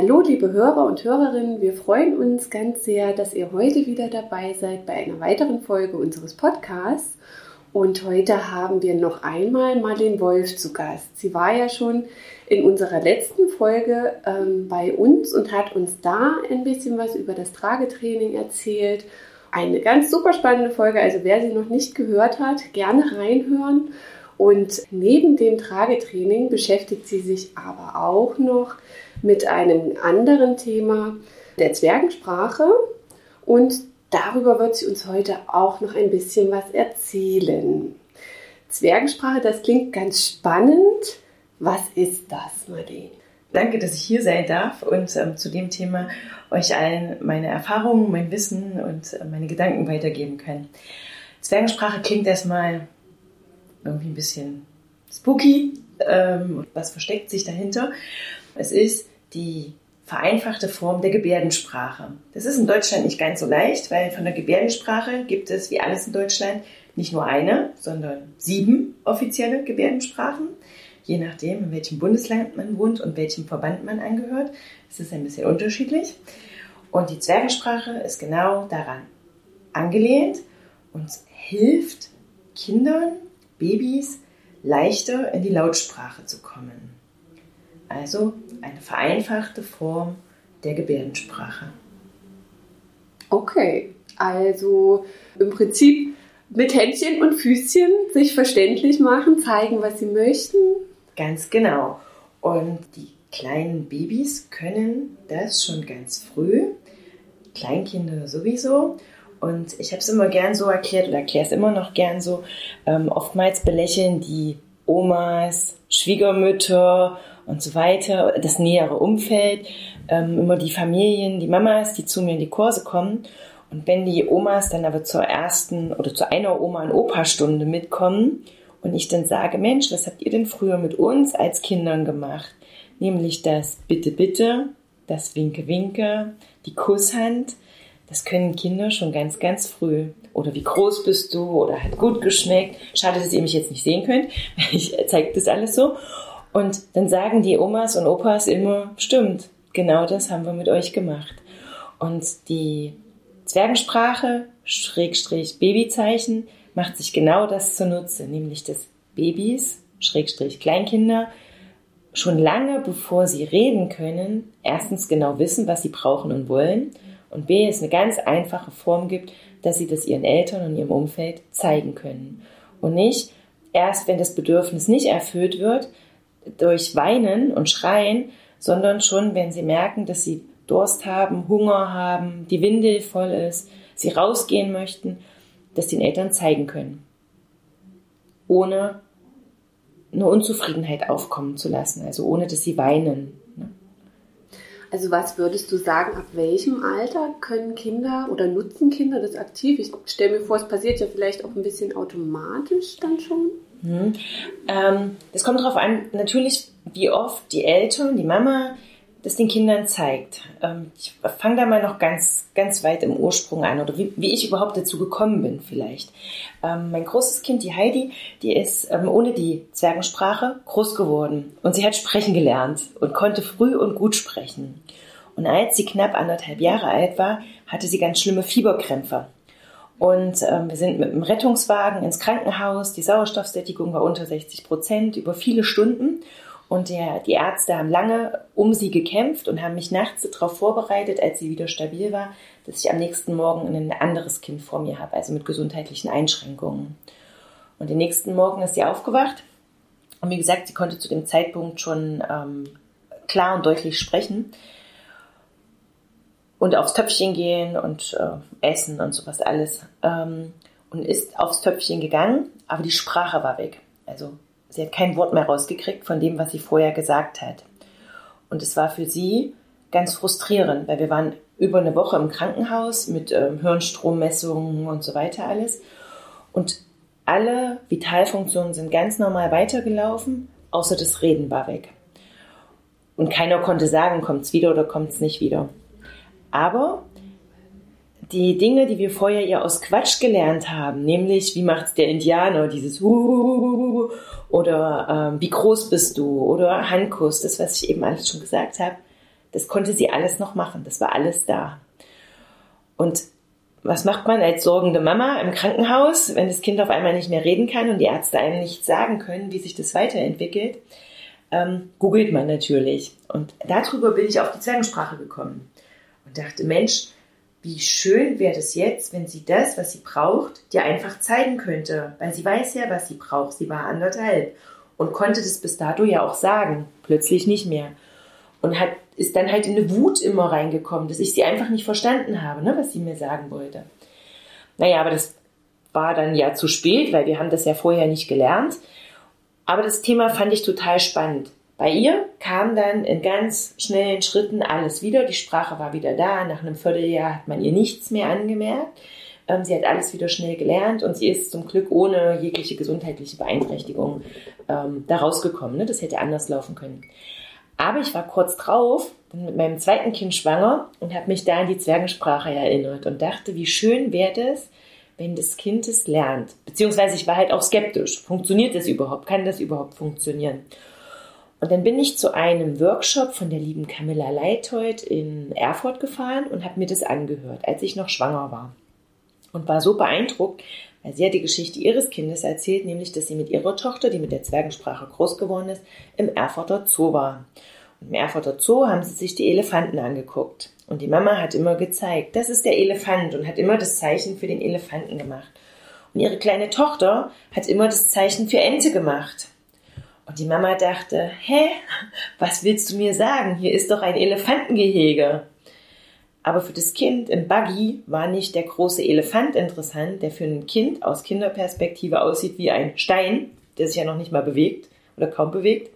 Hallo, liebe Hörer und Hörerinnen, wir freuen uns ganz sehr, dass ihr heute wieder dabei seid bei einer weiteren Folge unseres Podcasts. Und heute haben wir noch einmal Marlene Wolf zu Gast. Sie war ja schon in unserer letzten Folge ähm, bei uns und hat uns da ein bisschen was über das Tragetraining erzählt. Eine ganz super spannende Folge, also wer sie noch nicht gehört hat, gerne reinhören. Und neben dem Tragetraining beschäftigt sie sich aber auch noch mit einem anderen Thema der Zwergensprache und darüber wird sie uns heute auch noch ein bisschen was erzählen. Zwergensprache, das klingt ganz spannend. Was ist das, Marlene? Danke, dass ich hier sein darf und ähm, zu dem Thema euch allen meine Erfahrungen, mein Wissen und äh, meine Gedanken weitergeben kann. Zwergensprache klingt erstmal irgendwie ein bisschen spooky. Ähm, was versteckt sich dahinter? Es ist die vereinfachte Form der Gebärdensprache. Das ist in Deutschland nicht ganz so leicht, weil von der Gebärdensprache gibt es, wie alles in Deutschland, nicht nur eine, sondern sieben offizielle Gebärdensprachen. Je nachdem, in welchem Bundesland man wohnt und welchem Verband man angehört, ist es ein bisschen unterschiedlich. Und die Zwergensprache ist genau daran angelehnt und hilft Kindern, Babys, leichter in die Lautsprache zu kommen. Also eine vereinfachte Form der Gebärdensprache. Okay, also im Prinzip mit Händchen und Füßchen sich verständlich machen, zeigen, was sie möchten. Ganz genau. Und die kleinen Babys können das schon ganz früh, Kleinkinder sowieso. Und ich habe es immer gern so erklärt oder erkläre es immer noch gern so. Ähm, oftmals belächeln die Omas, Schwiegermütter und so weiter, das nähere Umfeld, ähm, immer die Familien, die Mamas, die zu mir in die Kurse kommen. Und wenn die Omas dann aber zur ersten oder zu einer Oma- und Opa-Stunde mitkommen und ich dann sage, Mensch, was habt ihr denn früher mit uns als Kindern gemacht? Nämlich das Bitte, Bitte, das Winke, Winke, die Kusshand. Das können Kinder schon ganz, ganz früh. Oder wie groß bist du? Oder hat gut geschmeckt. Schade, dass ihr mich jetzt nicht sehen könnt. Ich zeige das alles so. Und dann sagen die Omas und Opas immer, stimmt, genau das haben wir mit euch gemacht. Und die Zwergensprache, Schrägstrich Babyzeichen, macht sich genau das zunutze, nämlich dass Babys, Schrägstrich Kleinkinder, schon lange bevor sie reden können, erstens genau wissen, was sie brauchen und wollen und B, es eine ganz einfache Form gibt, dass sie das ihren Eltern und ihrem Umfeld zeigen können. Und nicht erst, wenn das Bedürfnis nicht erfüllt wird, durch Weinen und Schreien, sondern schon, wenn sie merken, dass sie Durst haben, Hunger haben, die Windel voll ist, sie rausgehen möchten, das den Eltern zeigen können. Ohne eine Unzufriedenheit aufkommen zu lassen, also ohne dass sie weinen. Also was würdest du sagen, ab welchem Alter können Kinder oder nutzen Kinder das aktiv? Ich stelle mir vor, es passiert ja vielleicht auch ein bisschen automatisch dann schon. Mhm. Ähm, kommt darauf an, natürlich, wie oft die Eltern, die Mama, das den Kindern zeigt. Ähm, ich fange da mal noch ganz, ganz weit im Ursprung an oder wie, wie ich überhaupt dazu gekommen bin vielleicht. Ähm, mein großes Kind, die Heidi, die ist ähm, ohne die Zwergensprache groß geworden und sie hat sprechen gelernt und konnte früh und gut sprechen. Und als sie knapp anderthalb Jahre alt war, hatte sie ganz schlimme Fieberkrämpfe. Und ähm, wir sind mit dem Rettungswagen ins Krankenhaus. Die Sauerstoffsättigung war unter 60 Prozent über viele Stunden. Und der, die Ärzte haben lange um sie gekämpft und haben mich nachts darauf vorbereitet, als sie wieder stabil war, dass ich am nächsten Morgen ein anderes Kind vor mir habe, also mit gesundheitlichen Einschränkungen. Und den nächsten Morgen ist sie aufgewacht. Und wie gesagt, sie konnte zu dem Zeitpunkt schon ähm, klar und deutlich sprechen und aufs Töpfchen gehen und äh, essen und sowas alles. Ähm, und ist aufs Töpfchen gegangen, aber die Sprache war weg. Also sie hat kein Wort mehr rausgekriegt von dem, was sie vorher gesagt hat. Und es war für sie ganz frustrierend, weil wir waren über eine Woche im Krankenhaus mit ähm, Hirnstrommessungen und so weiter alles. Und alle Vitalfunktionen sind ganz normal weitergelaufen, außer das Reden war weg. Und keiner konnte sagen, kommt es wieder oder kommt es nicht wieder. Aber die Dinge, die wir vorher ja aus Quatsch gelernt haben, nämlich wie macht's der Indianer, dieses oder ähm, wie groß bist du oder Handkuss, das was ich eben alles schon gesagt habe, das konnte sie alles noch machen. Das war alles da. Und was macht man als sorgende Mama im Krankenhaus, wenn das Kind auf einmal nicht mehr reden kann und die Ärzte einem nicht sagen können, wie sich das weiterentwickelt? Ähm, googelt man natürlich. Und darüber bin ich auf die Zwergensprache gekommen und dachte, Mensch, wie schön wäre das jetzt, wenn sie das, was sie braucht, dir einfach zeigen könnte. Weil sie weiß ja, was sie braucht. Sie war anderthalb und konnte das bis dato ja auch sagen. Plötzlich nicht mehr. Und hat, ist dann halt in eine Wut immer reingekommen, dass ich sie einfach nicht verstanden habe, ne, was sie mir sagen wollte. Naja, aber das war dann ja zu spät, weil wir haben das ja vorher nicht gelernt. Aber das Thema fand ich total spannend. Bei ihr kam dann in ganz schnellen Schritten alles wieder. Die Sprache war wieder da. Nach einem Vierteljahr hat man ihr nichts mehr angemerkt. Ähm, sie hat alles wieder schnell gelernt und sie ist zum Glück ohne jegliche gesundheitliche Beeinträchtigung ähm, da rausgekommen. Ne? Das hätte anders laufen können. Aber ich war kurz drauf mit meinem zweiten Kind schwanger und habe mich da an die Zwergensprache erinnert und dachte, wie schön wäre das, wenn das Kind es lernt. Beziehungsweise ich war halt auch skeptisch. Funktioniert das überhaupt? Kann das überhaupt funktionieren? Und dann bin ich zu einem Workshop von der lieben Camilla Leithold in Erfurt gefahren und habe mir das angehört, als ich noch schwanger war. Und war so beeindruckt, weil sie hat die Geschichte ihres Kindes erzählt, nämlich, dass sie mit ihrer Tochter, die mit der Zwergensprache groß geworden ist, im Erfurter Zoo war. Und im Erfurter Zoo haben sie sich die Elefanten angeguckt. Und die Mama hat immer gezeigt, das ist der Elefant und hat immer das Zeichen für den Elefanten gemacht. Und ihre kleine Tochter hat immer das Zeichen für Ente gemacht. Und die Mama dachte, hä, was willst du mir sagen? Hier ist doch ein Elefantengehege. Aber für das Kind im Buggy war nicht der große Elefant interessant, der für ein Kind aus Kinderperspektive aussieht wie ein Stein, der sich ja noch nicht mal bewegt oder kaum bewegt,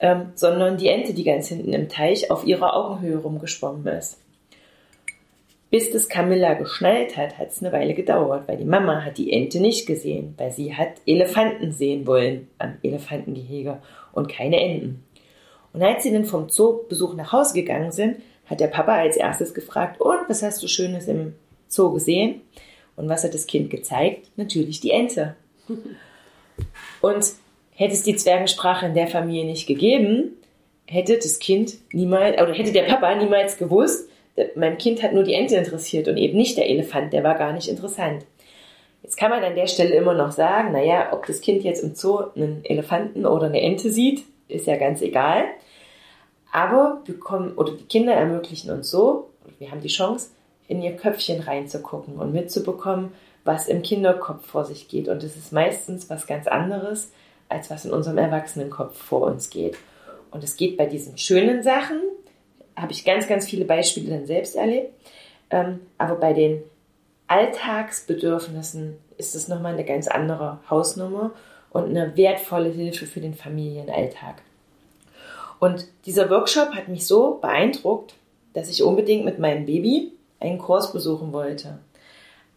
ähm, sondern die Ente, die ganz hinten im Teich auf ihrer Augenhöhe rumgeschwommen ist. Bis das Camilla geschnallt hat, hat es eine Weile gedauert, weil die Mama hat die Ente nicht gesehen, weil sie hat Elefanten sehen wollen am Elefantengehege und keine Enten. Und als sie dann vom Zoobesuch nach Hause gegangen sind, hat der Papa als erstes gefragt, und was hast du Schönes im Zoo gesehen? Und was hat das Kind gezeigt? Natürlich die Ente. Und hätte es die Zwergensprache in der Familie nicht gegeben, hätte das Kind niemals, oder hätte der Papa niemals gewusst, mein Kind hat nur die Ente interessiert und eben nicht der Elefant, der war gar nicht interessant. Jetzt kann man an der Stelle immer noch sagen, naja, ob das Kind jetzt im Zoo einen Elefanten oder eine Ente sieht, ist ja ganz egal. Aber wir kommen, oder die Kinder ermöglichen uns so, wir haben die Chance, in ihr Köpfchen reinzugucken und mitzubekommen, was im Kinderkopf vor sich geht. Und es ist meistens was ganz anderes, als was in unserem Erwachsenenkopf vor uns geht. Und es geht bei diesen schönen Sachen, habe ich ganz, ganz viele Beispiele dann selbst erlebt. Ähm, aber bei den Alltagsbedürfnissen ist es nochmal eine ganz andere Hausnummer und eine wertvolle Hilfe für den Familienalltag. Und dieser Workshop hat mich so beeindruckt, dass ich unbedingt mit meinem Baby einen Kurs besuchen wollte.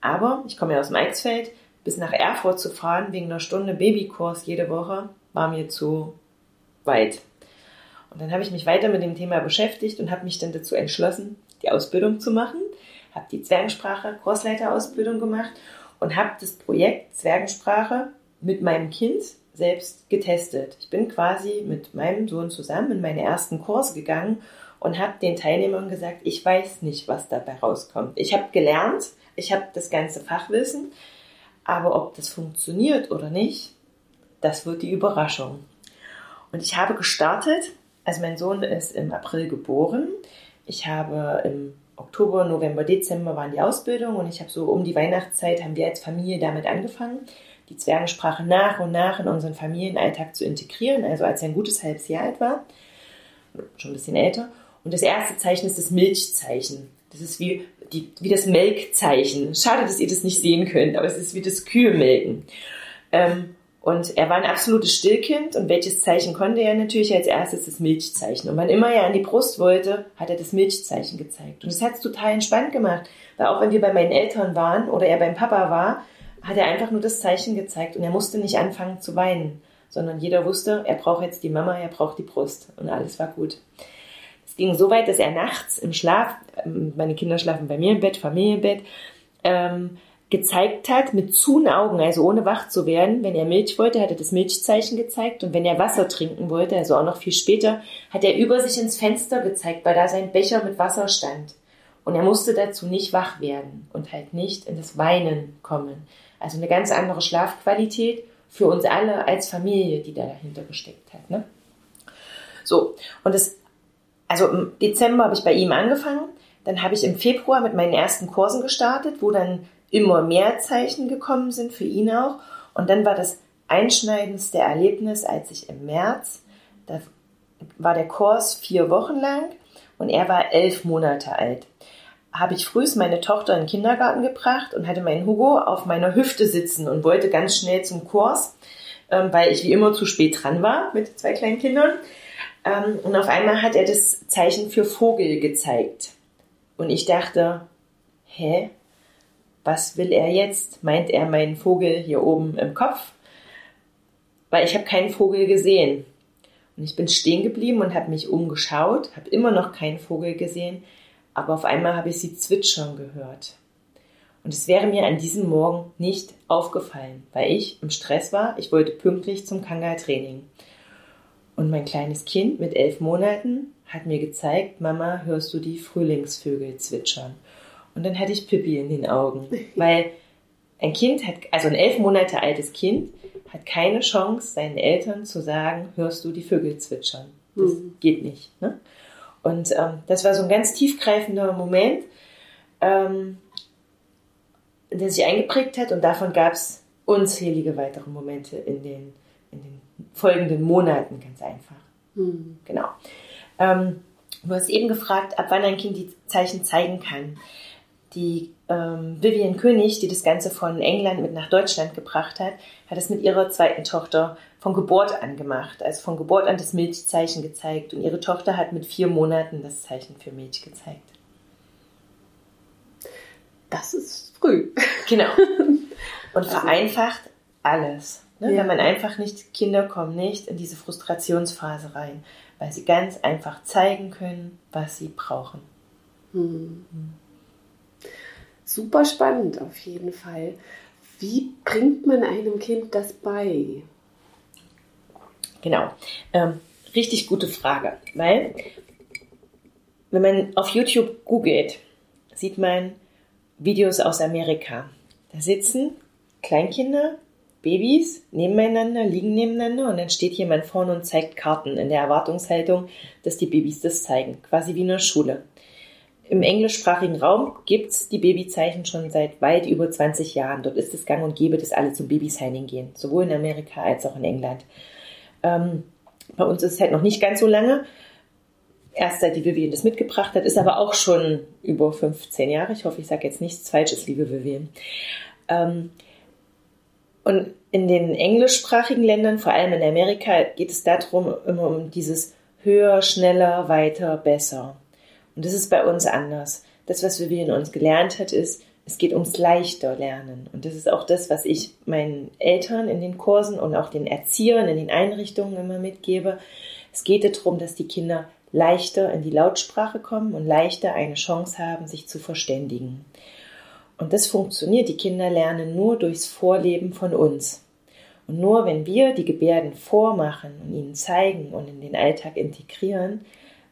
Aber ich komme ja aus dem Eichsfeld, bis nach Erfurt zu fahren wegen einer Stunde Babykurs jede Woche war mir zu weit. Und dann habe ich mich weiter mit dem Thema beschäftigt und habe mich dann dazu entschlossen, die Ausbildung zu machen, habe die Zwergensprache Kursleiterausbildung gemacht und habe das Projekt Zwergensprache mit meinem Kind selbst getestet. Ich bin quasi mit meinem Sohn zusammen in meine ersten Kurs gegangen und habe den Teilnehmern gesagt, ich weiß nicht, was dabei rauskommt. Ich habe gelernt, ich habe das ganze Fachwissen, aber ob das funktioniert oder nicht, das wird die Überraschung. Und ich habe gestartet, also mein Sohn ist im April geboren. Ich habe im Oktober, November, Dezember waren die Ausbildung und ich habe so um die Weihnachtszeit haben wir als Familie damit angefangen die Zwergensprache nach und nach in unseren Familienalltag zu integrieren, also als er ein gutes halbes Jahr alt war, schon ein bisschen älter. Und das erste Zeichen ist das Milchzeichen. Das ist wie, die, wie das Melkzeichen. Schade, dass ihr das nicht sehen könnt, aber es ist wie das Kühe Ähm, und er war ein absolutes Stillkind und welches Zeichen konnte er natürlich als erstes das Milchzeichen. Und wann immer er an die Brust wollte, hat er das Milchzeichen gezeigt. Und das hat es total entspannt gemacht, weil auch wenn wir bei meinen Eltern waren oder er beim Papa war, hat er einfach nur das Zeichen gezeigt und er musste nicht anfangen zu weinen, sondern jeder wusste, er braucht jetzt die Mama, er braucht die Brust und alles war gut. Es ging so weit, dass er nachts im Schlaf, meine Kinder schlafen bei mir im Bett, Familienbett, ähm, gezeigt hat mit zuen Augen, also ohne wach zu werden. Wenn er Milch wollte, hat er das Milchzeichen gezeigt und wenn er Wasser trinken wollte, also auch noch viel später, hat er über sich ins Fenster gezeigt, weil da sein Becher mit Wasser stand. Und er musste dazu nicht wach werden und halt nicht in das Weinen kommen. Also eine ganz andere Schlafqualität für uns alle als Familie, die da dahinter gesteckt hat. Ne? So, und das, also im Dezember habe ich bei ihm angefangen. Dann habe ich im Februar mit meinen ersten Kursen gestartet, wo dann immer mehr Zeichen gekommen sind, für ihn auch. Und dann war das einschneidendste Erlebnis, als ich im März, da war der Kurs vier Wochen lang und er war elf Monate alt. Habe ich frühst meine Tochter in den Kindergarten gebracht und hatte meinen Hugo auf meiner Hüfte sitzen und wollte ganz schnell zum Kurs, ähm, weil ich wie immer zu spät dran war mit zwei kleinen Kindern. Ähm, und auf einmal hat er das Zeichen für Vogel gezeigt. Und ich dachte, hä, was will er jetzt? Meint er meinen Vogel hier oben im Kopf? Weil ich habe keinen Vogel gesehen. Und ich bin stehen geblieben und habe mich umgeschaut, habe immer noch keinen Vogel gesehen, aber auf einmal habe ich sie zwitschern gehört. Und es wäre mir an diesem Morgen nicht aufgefallen, weil ich im Stress war. Ich wollte pünktlich zum Kanga-Training. Und mein kleines Kind mit elf Monaten hat mir gezeigt, Mama, hörst du die Frühlingsvögel zwitschern? Und dann hatte ich Pippi in den Augen, weil ein Kind hat, also ein elf Monate altes Kind, hat keine Chance, seinen Eltern zu sagen, hörst du die Vögel zwitschern. Das mhm. geht nicht. Ne? Und ähm, das war so ein ganz tiefgreifender Moment, ähm, der sich eingeprägt hat und davon gab es unzählige weitere Momente in den, in den folgenden Monaten, ganz einfach. Mhm. Genau. Ähm, du hast eben gefragt, ab wann ein Kind die Zeichen zeigen kann die ähm, Vivian König, die das Ganze von England mit nach Deutschland gebracht hat, hat es mit ihrer zweiten Tochter von Geburt an gemacht. Also von Geburt an das Milchzeichen gezeigt. Und ihre Tochter hat mit vier Monaten das Zeichen für Milch gezeigt. Das ist früh. Genau. Und also, vereinfacht alles. Ne? Ja. Wenn man einfach nicht, Kinder kommen nicht in diese Frustrationsphase rein, weil sie ganz einfach zeigen können, was sie brauchen. Hm. Super spannend auf jeden Fall. Wie bringt man einem Kind das bei? Genau. Ähm, richtig gute Frage, weil wenn man auf YouTube googelt, sieht man Videos aus Amerika. Da sitzen Kleinkinder, Babys nebeneinander, liegen nebeneinander und dann steht jemand vorne und zeigt Karten in der Erwartungshaltung, dass die Babys das zeigen. Quasi wie in der Schule. Im englischsprachigen Raum gibt es die Babyzeichen schon seit weit über 20 Jahren. Dort ist es gang und gäbe, dass alle zum Babysigning gehen, sowohl in Amerika als auch in England. Ähm, bei uns ist es halt noch nicht ganz so lange. Erst seit die Vivian das mitgebracht hat, ist aber auch schon über 15 Jahre. Ich hoffe, ich sage jetzt nichts Falsches, liebe Vivian. Ähm, und in den englischsprachigen Ländern, vor allem in Amerika, geht es darum, immer um dieses höher, schneller, weiter, besser. Und das ist bei uns anders. Das, was wir in uns gelernt hat, ist, es geht ums leichter Lernen. Und das ist auch das, was ich meinen Eltern in den Kursen und auch den Erziehern in den Einrichtungen immer mitgebe. Es geht darum, dass die Kinder leichter in die Lautsprache kommen und leichter eine Chance haben, sich zu verständigen. Und das funktioniert. Die Kinder lernen nur durchs Vorleben von uns. Und nur wenn wir die Gebärden vormachen und ihnen zeigen und in den Alltag integrieren,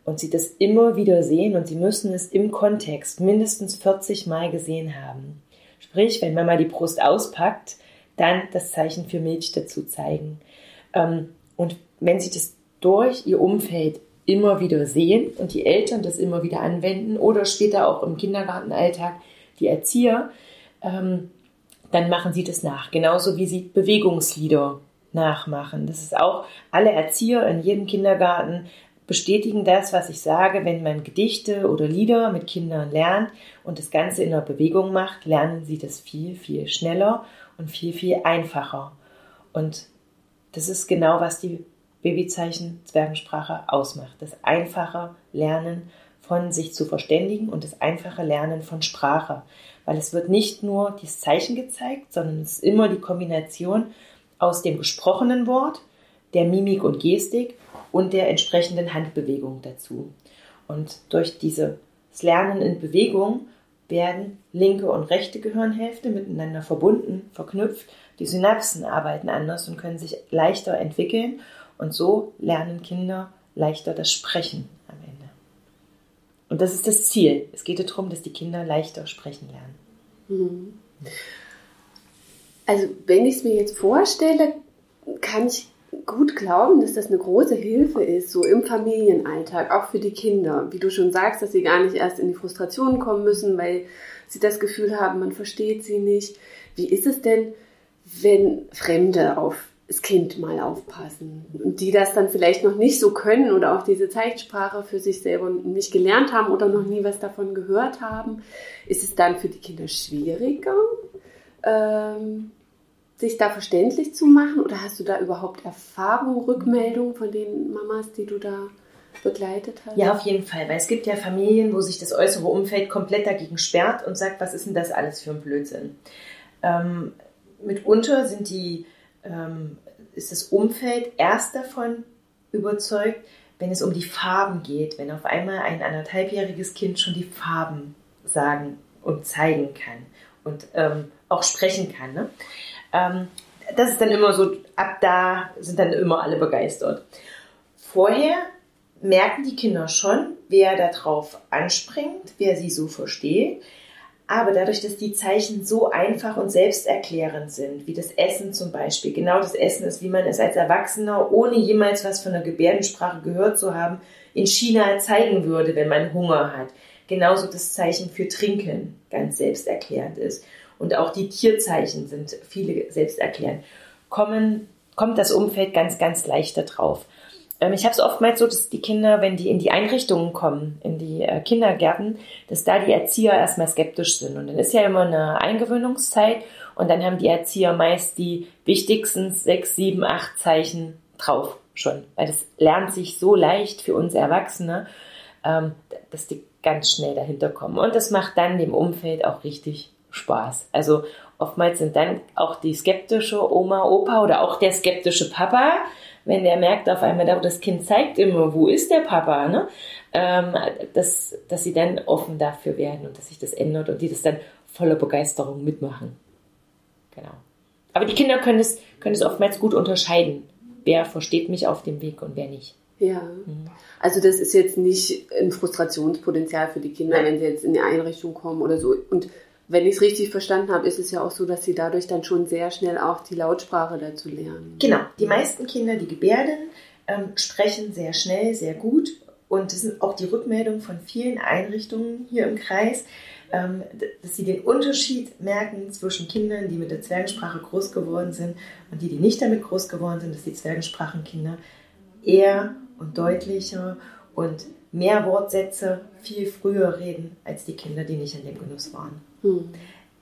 und sie das immer wieder sehen und sie müssen es im Kontext mindestens 40 Mal gesehen haben. Sprich, wenn Mama die Brust auspackt, dann das Zeichen für Milch dazu zeigen. Ähm, und wenn sie das durch ihr Umfeld immer wieder sehen und die Eltern das immer wieder anwenden oder später auch im Kindergartenalltag die Erzieher, ähm, dann machen sie das nach. Genauso wie sie Bewegungslieder nachmachen. Das ist auch alle Erzieher in jedem Kindergarten bestätigen das, was ich sage, wenn man Gedichte oder Lieder mit Kindern lernt und das Ganze in der Bewegung macht, lernen sie das viel, viel schneller und viel, viel einfacher. Und das ist genau, was die Babyzeichen Zwergensprache ausmacht. Das einfache Lernen von sich zu verständigen und das einfache Lernen von Sprache. Weil es wird nicht nur das Zeichen gezeigt, sondern es ist immer die Kombination aus dem gesprochenen Wort, der Mimik und Gestik und der entsprechenden Handbewegung dazu. Und durch dieses Lernen in Bewegung werden linke und rechte Gehirnhälfte miteinander verbunden, verknüpft. Die Synapsen arbeiten anders und können sich leichter entwickeln. Und so lernen Kinder leichter das Sprechen am Ende. Und das ist das Ziel. Es geht darum, dass die Kinder leichter sprechen lernen. Mhm. Also wenn ich es mir jetzt vorstelle, kann ich gut glauben, dass das eine große Hilfe ist, so im Familienalltag, auch für die Kinder. Wie du schon sagst, dass sie gar nicht erst in die Frustration kommen müssen, weil sie das Gefühl haben, man versteht sie nicht. Wie ist es denn, wenn Fremde auf das Kind mal aufpassen und die das dann vielleicht noch nicht so können oder auch diese Zeichensprache für sich selber nicht gelernt haben oder noch nie was davon gehört haben, ist es dann für die Kinder schwieriger, ähm, sich da verständlich zu machen? Oder hast du da überhaupt Erfahrungen, Rückmeldungen von den Mamas, die du da begleitet hast? Ja, auf jeden Fall, weil es gibt ja Familien, wo sich das äußere Umfeld komplett dagegen sperrt und sagt, was ist denn das alles für ein Blödsinn? Ähm, mitunter sind die, ähm, ist das Umfeld erst davon überzeugt, wenn es um die Farben geht, wenn auf einmal ein anderthalbjähriges Kind schon die Farben sagen und zeigen kann und ähm, auch sprechen kann. Ne? Ähm, das ist dann immer so, ab da sind dann immer alle begeistert. Vorher merken die Kinder schon, wer darauf anspringt, wer sie so versteht. Aber dadurch, dass die Zeichen so einfach und selbsterklärend sind, wie das Essen zum Beispiel, genau das Essen ist, wie man es als Erwachsener, ohne jemals was von der Gebärdensprache gehört zu haben, in China zeigen würde, wenn man Hunger hat. Genauso das Zeichen für Trinken ganz selbsterklärend ist und auch die Tierzeichen sind viele selbsterklärend, kommen, kommt das Umfeld ganz, ganz leichter drauf. Ähm, ich habe es oftmals so, dass die Kinder, wenn die in die Einrichtungen kommen, in die äh, Kindergärten, dass da die Erzieher erstmal skeptisch sind. Und dann ist ja immer eine Eingewöhnungszeit und dann haben die Erzieher meist die wichtigsten sechs, sieben, acht Zeichen drauf schon. Weil das lernt sich so leicht für uns Erwachsene, ähm, dass die ganz schnell dahinter kommen. Und das macht dann dem Umfeld auch richtig Spaß. Also oftmals sind dann auch die skeptische Oma, Opa oder auch der skeptische Papa, wenn der merkt auf einmal, das Kind zeigt immer, wo ist der Papa, ne? Ähm, dass, dass sie dann offen dafür werden und dass sich das ändert und die das dann voller Begeisterung mitmachen. Genau. Aber die Kinder können es, können es oftmals gut unterscheiden. Wer versteht mich auf dem Weg und wer nicht. Ja. Mhm. Also das ist jetzt nicht ein Frustrationspotenzial für die Kinder, wenn sie jetzt in die Einrichtung kommen oder so. Und wenn ich es richtig verstanden habe, ist es ja auch so, dass sie dadurch dann schon sehr schnell auch die Lautsprache dazu lernen. Genau. Die meisten Kinder, die gebärden, ähm, sprechen sehr schnell, sehr gut. Und das sind auch die Rückmeldungen von vielen Einrichtungen hier im Kreis, ähm, dass sie den Unterschied merken zwischen Kindern, die mit der Zwergensprache groß geworden sind und die, die nicht damit groß geworden sind, dass die Zwergensprachenkinder eher und deutlicher und mehr Wortsätze viel früher reden als die Kinder, die nicht in dem Genuss waren. Hm.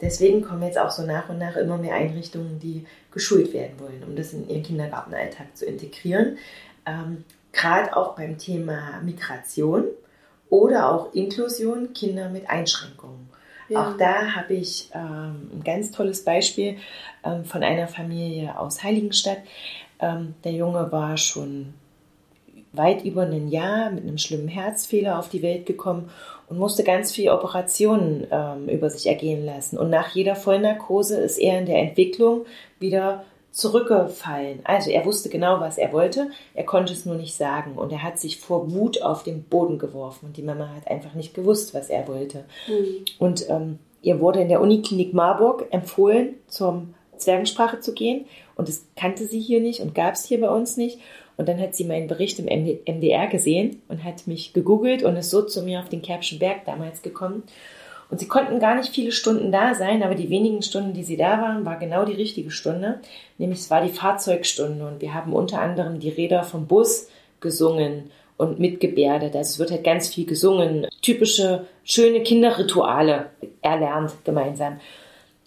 Deswegen kommen jetzt auch so nach und nach immer mehr Einrichtungen, die geschult werden wollen, um das in ihren Kindergartenalltag zu integrieren. Ähm, Gerade auch beim Thema Migration oder auch Inklusion, Kinder mit Einschränkungen. Ja. Auch da habe ich ähm, ein ganz tolles Beispiel ähm, von einer Familie aus Heiligenstadt. Ähm, der Junge war schon weit über ein Jahr mit einem schlimmen Herzfehler auf die Welt gekommen und musste ganz viele Operationen ähm, über sich ergehen lassen. Und nach jeder Vollnarkose ist er in der Entwicklung wieder zurückgefallen. Also er wusste genau, was er wollte, er konnte es nur nicht sagen und er hat sich vor Wut auf den Boden geworfen und die Mama hat einfach nicht gewusst, was er wollte. Mhm. Und ähm, ihr wurde in der Uniklinik Marburg empfohlen, zur Zwergensprache zu gehen und das kannte sie hier nicht und gab es hier bei uns nicht und dann hat sie meinen Bericht im MDR gesehen und hat mich gegoogelt und ist so zu mir auf den Kerbschen Berg damals gekommen. Und sie konnten gar nicht viele Stunden da sein, aber die wenigen Stunden, die sie da waren, war genau die richtige Stunde. Nämlich es war die Fahrzeugstunde und wir haben unter anderem die Räder vom Bus gesungen und mitgebärdet. Also es wird halt ganz viel gesungen. Typische, schöne Kinderrituale erlernt gemeinsam.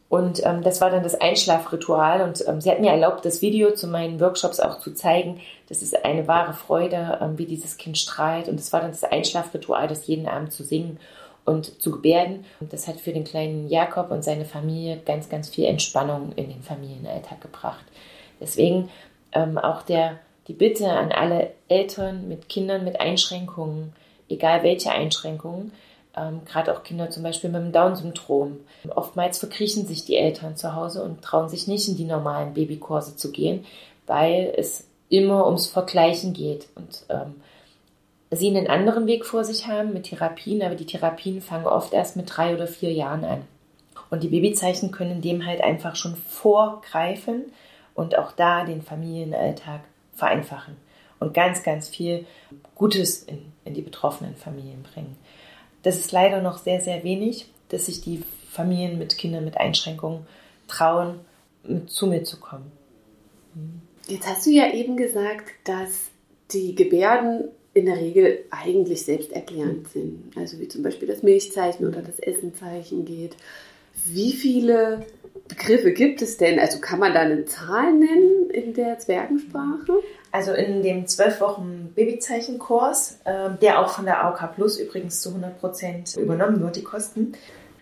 Und ähm, das war dann das Einschlafritual. Und ähm, sie hat mir erlaubt, das Video zu meinen Workshops auch zu zeigen. Das ist eine wahre Freude, ähm, wie dieses Kind strahlt. Und das war dann das Einschlafritual, das jeden Abend zu singen und zu gebärden. Und das hat für den kleinen Jakob und seine Familie ganz, ganz viel Entspannung in den Familienalltag gebracht. Deswegen ähm, auch der, die Bitte an alle Eltern mit Kindern mit Einschränkungen, egal welche Einschränkungen, ähm, gerade auch Kinder zum Beispiel mit dem Down-Syndrom. Oftmals verkriechen sich die Eltern zu Hause und trauen sich nicht in die normalen Babykurse zu gehen, weil es immer ums Vergleichen geht und ähm, sie einen anderen Weg vor sich haben mit Therapien, aber die Therapien fangen oft erst mit drei oder vier Jahren an. Und die Babyzeichen können dem halt einfach schon vorgreifen und auch da den Familienalltag vereinfachen und ganz, ganz viel Gutes in, in die betroffenen Familien bringen. Das ist leider noch sehr, sehr wenig, dass sich die Familien mit Kindern mit Einschränkungen trauen, mit, zu mir zu kommen. Jetzt hast du ja eben gesagt, dass die Gebärden in der Regel eigentlich selbsterklärend sind. Also wie zum Beispiel das Milchzeichen oder das Essenzeichen geht. Wie viele Begriffe gibt es denn? Also kann man da eine Zahl nennen in der Zwergensprache? Also in dem zwölf Wochen Babyzeichenkurs, äh, der auch von der AOK Plus übrigens zu 100 Prozent übernommen wird, die Kosten.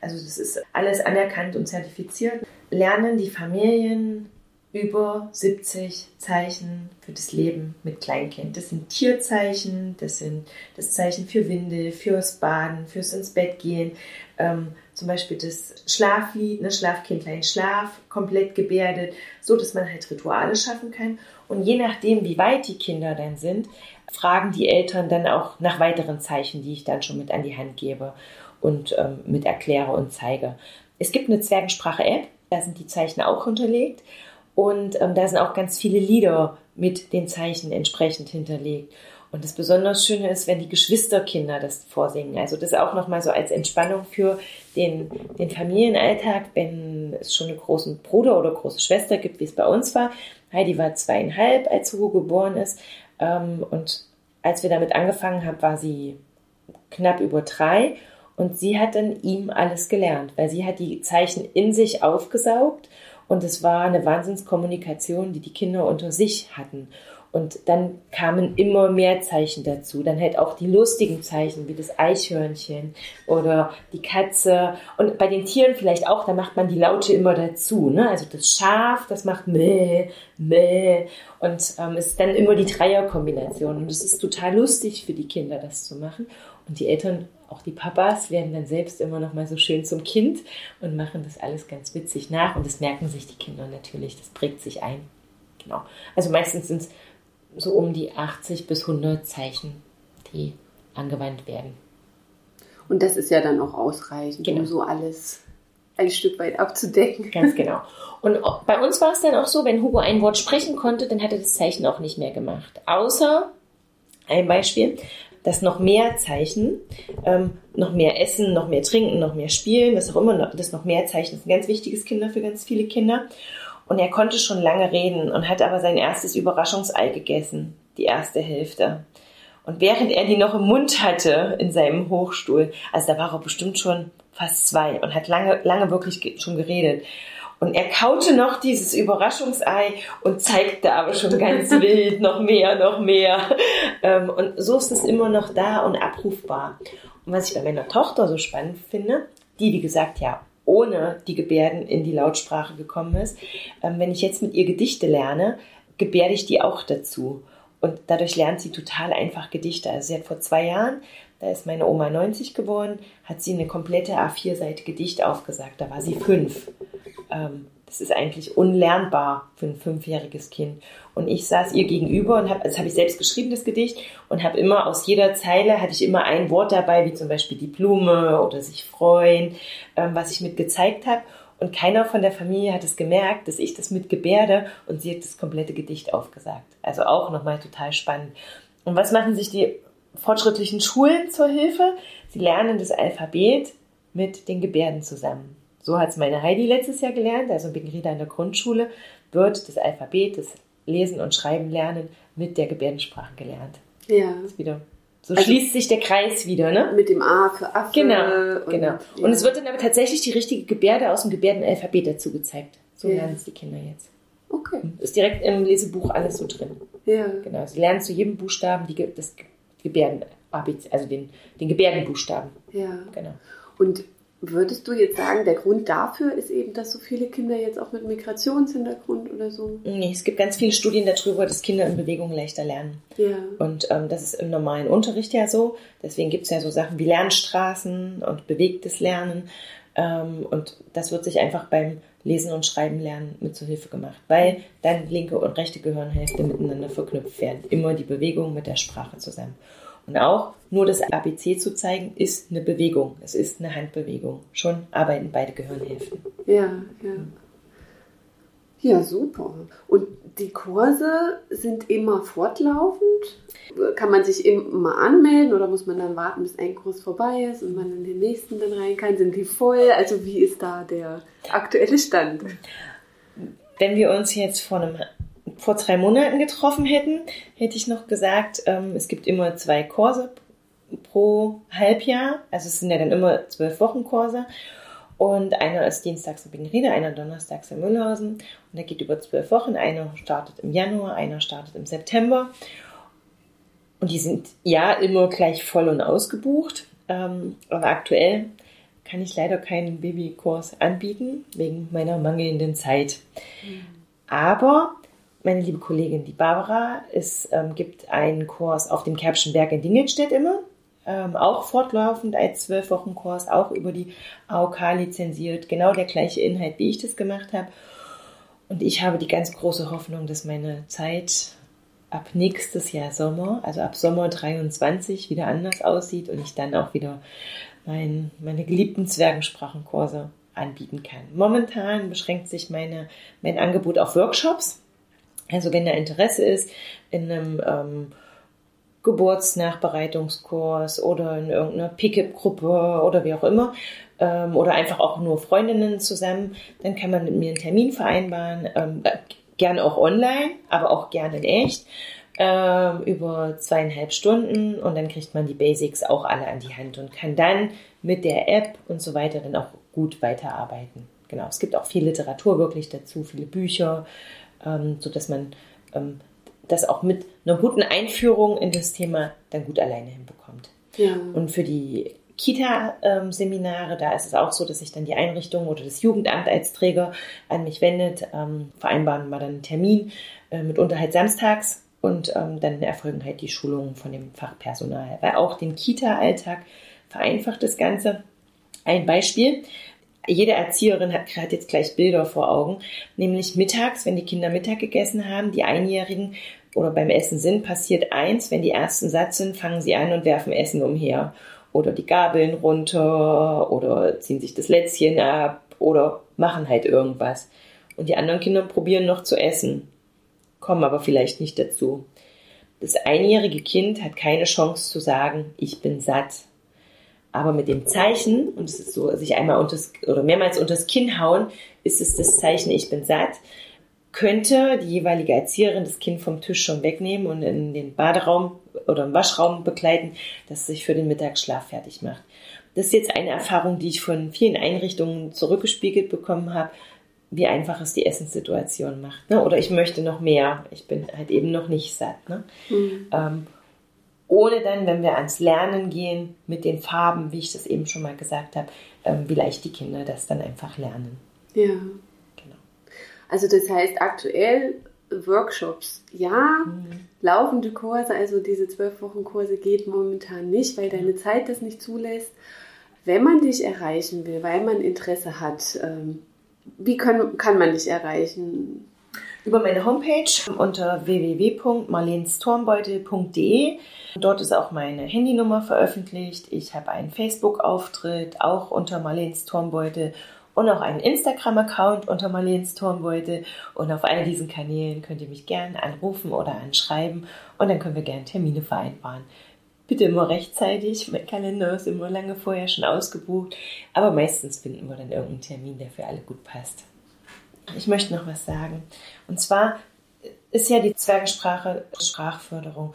Also das ist alles anerkannt und zertifiziert. Lernen die Familien über 70 Zeichen für das Leben mit Kleinkind. Das sind Tierzeichen, das sind das Zeichen für Windel, fürs Baden, fürs ins Bett gehen. Ähm, zum Beispiel das Schlaflied, ne, Schlafkindlein Schlaf, komplett gebärdet, so dass man halt Rituale schaffen kann. Und je nachdem, wie weit die Kinder dann sind, fragen die Eltern dann auch nach weiteren Zeichen, die ich dann schon mit an die Hand gebe und ähm, mit erkläre und zeige. Es gibt eine Zwergensprache-App, da sind die Zeichen auch hinterlegt. Und ähm, da sind auch ganz viele Lieder mit den Zeichen entsprechend hinterlegt. Und das besonders Schöne ist, wenn die Geschwisterkinder das vorsingen. Also das auch nochmal so als Entspannung für den, den Familienalltag, wenn es schon einen großen Bruder oder große Schwester gibt, wie es bei uns war. Heidi war zweieinhalb, als Hugo geboren ist. Ähm, und als wir damit angefangen haben, war sie knapp über drei. Und sie hat dann ihm alles gelernt, weil sie hat die Zeichen in sich aufgesaugt und es war eine Wahnsinnskommunikation, die die Kinder unter sich hatten. Und dann kamen immer mehr Zeichen dazu. Dann halt auch die lustigen Zeichen, wie das Eichhörnchen oder die Katze. Und bei den Tieren vielleicht auch, da macht man die Laute immer dazu. Ne? Also das Schaf, das macht meh, meh. Und ähm, es ist dann immer die Dreierkombination. Und es ist total lustig für die Kinder, das zu machen. Und die Eltern auch die Papas werden dann selbst immer noch mal so schön zum Kind und machen das alles ganz witzig nach. Und das merken sich die Kinder natürlich, das prägt sich ein. Genau. Also meistens sind es so um die 80 bis 100 Zeichen, die angewandt werden. Und das ist ja dann auch ausreichend, genau. um so alles ein Stück weit abzudecken. Ganz genau. Und bei uns war es dann auch so, wenn Hugo ein Wort sprechen konnte, dann hat er das Zeichen auch nicht mehr gemacht. Außer, ein Beispiel, dass noch mehr Zeichen, ähm, noch mehr Essen, noch mehr Trinken, noch mehr Spielen, was auch immer, das noch mehr Zeichen ist ein ganz wichtiges Kinder für ganz viele Kinder. Und er konnte schon lange reden und hat aber sein erstes Überraschungsei gegessen, die erste Hälfte. Und während er die noch im Mund hatte in seinem Hochstuhl, also da war er bestimmt schon fast zwei und hat lange, lange wirklich schon geredet. Und er kaute noch dieses Überraschungsei und zeigte aber schon ganz wild noch mehr, noch mehr. Ähm, und so ist es immer noch da und abrufbar. Und was ich bei meiner Tochter so spannend finde, die, wie gesagt, ja ohne die Gebärden in die Lautsprache gekommen ist, ähm, wenn ich jetzt mit ihr Gedichte lerne, gebärde ich die auch dazu. Und dadurch lernt sie total einfach Gedichte. Also sie hat vor zwei Jahren, da ist meine Oma 90 geworden, hat sie eine komplette A4-Seite Gedicht aufgesagt. Da war sie fünf. Ähm, das ist eigentlich unlernbar für ein fünfjähriges Kind. Und ich saß ihr gegenüber und habe, das habe ich selbst geschrieben, das Gedicht, und habe immer aus jeder Zeile hatte ich immer ein Wort dabei, wie zum Beispiel die Blume oder sich freuen, ähm, was ich mit gezeigt habe. Und keiner von der Familie hat es gemerkt, dass ich das mit gebärde und sie hat das komplette Gedicht aufgesagt. Also auch nochmal total spannend. Und was machen sich die fortschrittlichen Schulen zur Hilfe? Sie lernen das Alphabet mit den Gebärden zusammen. So hat es meine Heidi letztes Jahr gelernt, also bin Rita in der Grundschule, wird das Alphabet, das Lesen und Schreiben lernen mit der Gebärdensprache gelernt. Ja. Das ist wieder so also schließt sich der Kreis wieder, ne? Mit dem A für Affe. Genau, und, genau. Und ja. es wird dann aber tatsächlich die richtige Gebärde aus dem Gebärdenalphabet dazu gezeigt. So ja. lernen es die Kinder jetzt. Okay. Ist direkt im Lesebuch alles so drin. Ja. Genau. Sie lernen zu jedem Buchstaben die, das Gebärden, also den, den Gebärdenbuchstaben. Ja. Genau. Und Würdest du jetzt sagen, der Grund dafür ist eben, dass so viele Kinder jetzt auch mit Migrationshintergrund oder so? Nee, es gibt ganz viele Studien darüber, dass Kinder in Bewegung leichter lernen. Ja. Und ähm, das ist im normalen Unterricht ja so. Deswegen gibt es ja so Sachen wie Lernstraßen und bewegtes Lernen. Ähm, und das wird sich einfach beim Lesen und Schreiben lernen mit zur Hilfe gemacht, weil dann linke und rechte Gehirnhälfte miteinander verknüpft werden. Immer die Bewegung mit der Sprache zusammen. Und auch nur das ABC zu zeigen, ist eine Bewegung. Es ist eine Handbewegung. Schon arbeiten beide Gehirnhälften. Ja, ja. Ja, super. Und die Kurse sind immer fortlaufend? Kann man sich immer anmelden oder muss man dann warten, bis ein Kurs vorbei ist und man in den nächsten dann rein kann? Sind die voll? Also wie ist da der aktuelle Stand? Wenn wir uns jetzt vor einem vor drei Monaten getroffen hätten, hätte ich noch gesagt, ähm, es gibt immer zwei Kurse pro Halbjahr. Also es sind ja dann immer zwölf Wochen Kurse. Und einer ist dienstags in Bingeride, einer donnerstags in Müllhausen. Und der geht über zwölf Wochen. Einer startet im Januar, einer startet im September. Und die sind ja immer gleich voll und ausgebucht. Ähm, aber aktuell kann ich leider keinen Babykurs anbieten, wegen meiner mangelnden Zeit. Mhm. Aber meine liebe Kollegin, die Barbara, es ähm, gibt einen Kurs auf dem Kerbschen Berg in Dingelstedt immer, ähm, auch fortlaufend als zwölf Wochen Kurs, auch über die AOK lizenziert, genau der gleiche Inhalt, wie ich das gemacht habe. Und ich habe die ganz große Hoffnung, dass meine Zeit ab nächstes Jahr Sommer, also ab Sommer 23 wieder anders aussieht und ich dann auch wieder mein, meine geliebten Zwergensprachenkurse anbieten kann. Momentan beschränkt sich meine, mein Angebot auf Workshops. Also wenn da Interesse ist in einem ähm, Geburtsnachbereitungskurs oder in irgendeiner Pick-up-Gruppe oder wie auch immer ähm, oder einfach auch nur Freundinnen zusammen, dann kann man mit mir einen Termin vereinbaren, ähm, gerne auch online, aber auch gerne in echt ähm, über zweieinhalb Stunden und dann kriegt man die Basics auch alle an die Hand und kann dann mit der App und so weiter dann auch gut weiterarbeiten. Genau, es gibt auch viel Literatur wirklich dazu, viele Bücher, ähm, sodass man ähm, das auch mit einer guten Einführung in das Thema dann gut alleine hinbekommt. Ja. Und für die Kita-Seminare, da ist es auch so, dass sich dann die Einrichtung oder das Jugendamt als Träger an mich wendet, ähm, vereinbaren wir dann einen Termin, äh, mitunter halt samstags und ähm, dann erfolgen halt die Schulungen von dem Fachpersonal. Weil auch den Kita-Alltag vereinfacht das Ganze. Ein Beispiel, jede Erzieherin hat gerade jetzt gleich Bilder vor Augen, nämlich mittags, wenn die Kinder Mittag gegessen haben, die Einjährigen oder beim Essen sind, passiert eins, wenn die ersten satt sind, fangen sie an und werfen Essen umher oder die Gabeln runter oder ziehen sich das Lätzchen ab oder machen halt irgendwas. Und die anderen Kinder probieren noch zu essen, kommen aber vielleicht nicht dazu. Das einjährige Kind hat keine Chance zu sagen, ich bin satt aber mit dem Zeichen, und es ist so, sich einmal unters, oder mehrmals unters Kinn hauen, ist es das Zeichen, ich bin satt, könnte die jeweilige Erzieherin das Kind vom Tisch schon wegnehmen und in den Baderaum oder im Waschraum begleiten, dass es sich für den Mittagsschlaf fertig macht. Das ist jetzt eine Erfahrung, die ich von vielen Einrichtungen zurückgespiegelt bekommen habe, wie einfach es die Essenssituation macht. Ne? Oder ich möchte noch mehr, ich bin halt eben noch nicht satt. Ne? Mhm. Ähm, ohne dann, wenn wir ans Lernen gehen mit den Farben, wie ich das eben schon mal gesagt habe, ähm, wie leicht die Kinder das dann einfach lernen. Ja. Genau. Also das heißt aktuell Workshops, ja, mhm. laufende Kurse, also diese zwölf Wochen Kurse geht momentan nicht, weil deine Zeit das nicht zulässt. Wenn man dich erreichen will, weil man Interesse hat, ähm, wie kann, kann man dich erreichen? Über meine Homepage unter www.marlensturmbeutel.de Dort ist auch meine Handynummer veröffentlicht. Ich habe einen Facebook-Auftritt, auch unter Marlens Turmbeutel und auch einen Instagram-Account unter Marlens Turmbeutel. Und auf all diesen Kanälen könnt ihr mich gerne anrufen oder anschreiben und dann können wir gerne Termine vereinbaren. Bitte immer rechtzeitig, mein Kalender ist immer lange vorher schon ausgebucht, aber meistens finden wir dann irgendeinen Termin, der für alle gut passt. Ich möchte noch was sagen. Und zwar ist ja die Zwergensprache Sprachförderung.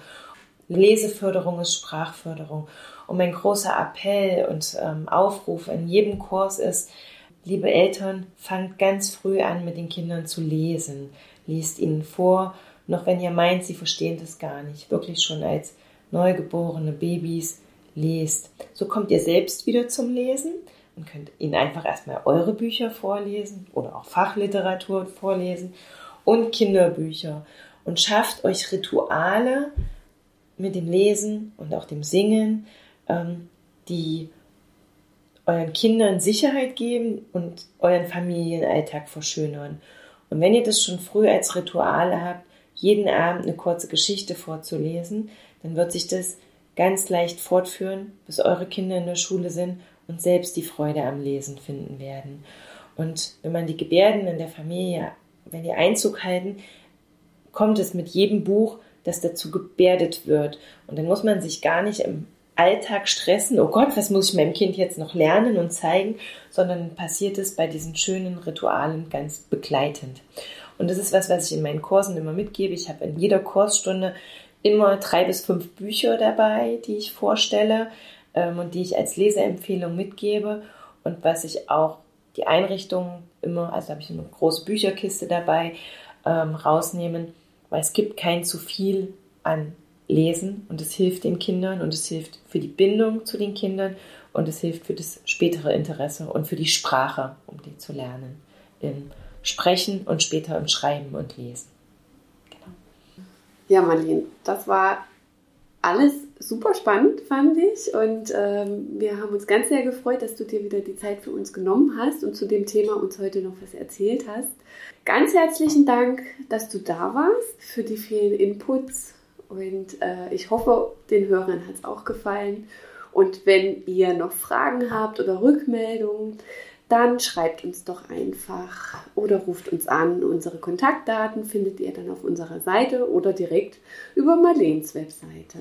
Leseförderung ist Sprachförderung. Und mein großer Appell und ähm, Aufruf in jedem Kurs ist, liebe Eltern, fangt ganz früh an, mit den Kindern zu lesen. Liest ihnen vor, noch wenn ihr meint, sie verstehen das gar nicht. Wirklich schon als neugeborene Babys lest. So kommt ihr selbst wieder zum Lesen und könnt ihnen einfach erstmal eure Bücher vorlesen oder auch Fachliteratur vorlesen und Kinderbücher und schafft euch Rituale mit dem Lesen und auch dem Singen, ähm, die euren Kindern Sicherheit geben und euren Familienalltag verschönern. Und wenn ihr das schon früh als Rituale habt, jeden Abend eine kurze Geschichte vorzulesen, dann wird sich das ganz leicht fortführen, bis eure Kinder in der Schule sind und selbst die Freude am Lesen finden werden. Und wenn man die Gebärden in der Familie, wenn die Einzug halten, kommt es mit jedem Buch, das dazu gebärdet wird. Und dann muss man sich gar nicht im Alltag stressen, oh Gott, was muss ich meinem Kind jetzt noch lernen und zeigen, sondern passiert es bei diesen schönen Ritualen ganz begleitend. Und das ist was, was ich in meinen Kursen immer mitgebe. Ich habe in jeder Kursstunde immer drei bis fünf Bücher dabei, die ich vorstelle ähm, und die ich als Leseempfehlung mitgebe. Und was ich auch die Einrichtung immer, also habe ich eine große Bücherkiste dabei, ähm, rausnehmen, weil es gibt kein zu viel an Lesen und es hilft den Kindern und es hilft für die Bindung zu den Kindern und es hilft für das spätere Interesse und für die Sprache, um die zu lernen. Im Sprechen und später im Schreiben und Lesen. Genau. Ja, Marlene, das war alles super spannend, fand ich. Und ähm, wir haben uns ganz sehr gefreut, dass du dir wieder die Zeit für uns genommen hast und zu dem Thema uns heute noch was erzählt hast. Ganz herzlichen Dank, dass du da warst, für die vielen Inputs. Und äh, ich hoffe, den Hörern hat es auch gefallen. Und wenn ihr noch Fragen habt oder Rückmeldungen, dann schreibt uns doch einfach oder ruft uns an. Unsere Kontaktdaten findet ihr dann auf unserer Seite oder direkt über Marleens Webseite.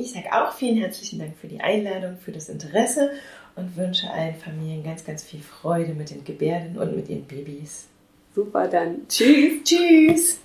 Ich sage auch vielen herzlichen Dank für die Einladung, für das Interesse und wünsche allen Familien ganz, ganz viel Freude mit den Gebärden und mit ihren Babys. Super, dann tschüss. Tschüss.